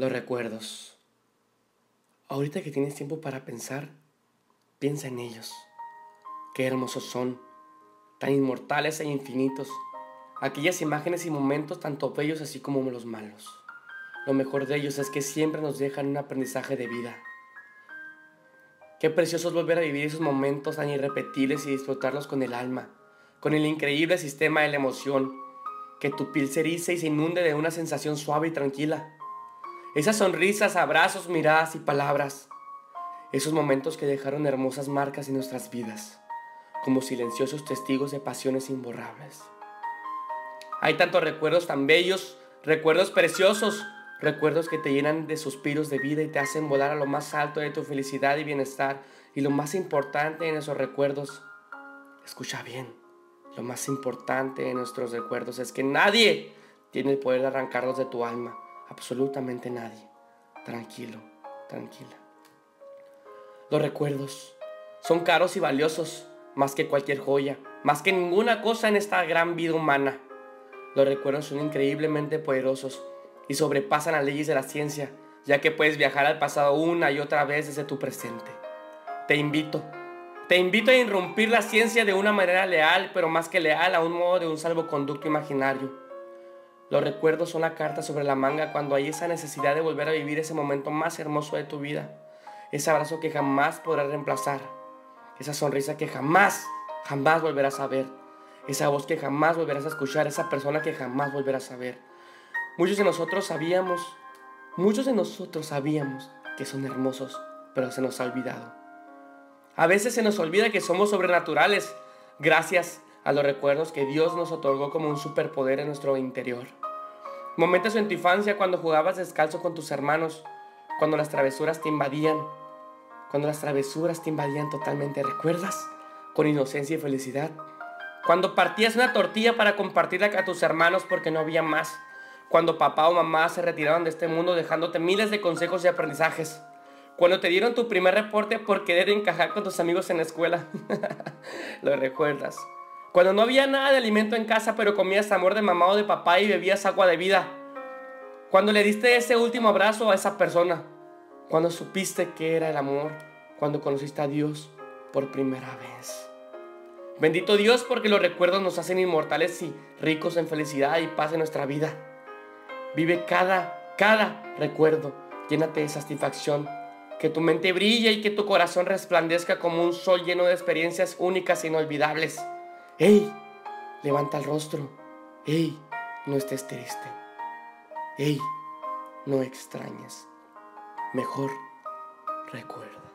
Los recuerdos. Ahorita que tienes tiempo para pensar, piensa en ellos. Qué hermosos son, tan inmortales e infinitos. Aquellas imágenes y momentos tanto bellos así como los malos. Lo mejor de ellos es que siempre nos dejan un aprendizaje de vida. Qué precioso es volver a vivir esos momentos tan irrepetibles y disfrutarlos con el alma, con el increíble sistema de la emoción, que tu piel se erice y se inunde de una sensación suave y tranquila esas sonrisas, abrazos, miradas y palabras. Esos momentos que dejaron hermosas marcas en nuestras vidas, como silenciosos testigos de pasiones imborrables. Hay tantos recuerdos tan bellos, recuerdos preciosos, recuerdos que te llenan de suspiros de vida y te hacen volar a lo más alto de tu felicidad y bienestar. Y lo más importante en esos recuerdos, escucha bien, lo más importante en nuestros recuerdos es que nadie tiene el poder de arrancarlos de tu alma absolutamente nadie. Tranquilo, tranquila. Los recuerdos son caros y valiosos, más que cualquier joya, más que ninguna cosa en esta gran vida humana. Los recuerdos son increíblemente poderosos y sobrepasan las leyes de la ciencia, ya que puedes viajar al pasado una y otra vez desde tu presente. Te invito, te invito a irrumpir la ciencia de una manera leal, pero más que leal, a un modo de un salvoconducto imaginario los recuerdos son la carta sobre la manga cuando hay esa necesidad de volver a vivir ese momento más hermoso de tu vida. Ese abrazo que jamás podrás reemplazar. Esa sonrisa que jamás, jamás volverás a ver. Esa voz que jamás volverás a escuchar. Esa persona que jamás volverás a ver. Muchos de nosotros sabíamos, muchos de nosotros sabíamos que son hermosos, pero se nos ha olvidado. A veces se nos olvida que somos sobrenaturales gracias a los recuerdos que Dios nos otorgó como un superpoder en nuestro interior. Momentos en tu infancia cuando jugabas descalzo con tus hermanos, cuando las travesuras te invadían, cuando las travesuras te invadían totalmente, ¿recuerdas? Con inocencia y felicidad. Cuando partías una tortilla para compartirla con tus hermanos porque no había más. Cuando papá o mamá se retiraron de este mundo dejándote miles de consejos y aprendizajes. Cuando te dieron tu primer reporte por querer encajar con tus amigos en la escuela. Lo recuerdas. Cuando no había nada de alimento en casa, pero comías amor de mamá o de papá y bebías agua de vida. Cuando le diste ese último abrazo a esa persona. Cuando supiste que era el amor. Cuando conociste a Dios por primera vez. Bendito Dios porque los recuerdos nos hacen inmortales y ricos en felicidad y paz en nuestra vida. Vive cada, cada recuerdo. Llénate de satisfacción. Que tu mente brille y que tu corazón resplandezca como un sol lleno de experiencias únicas e inolvidables. ¡Ey! Levanta el rostro. ¡Ey! No estés triste. ¡Ey! No extrañes. Mejor recuerda.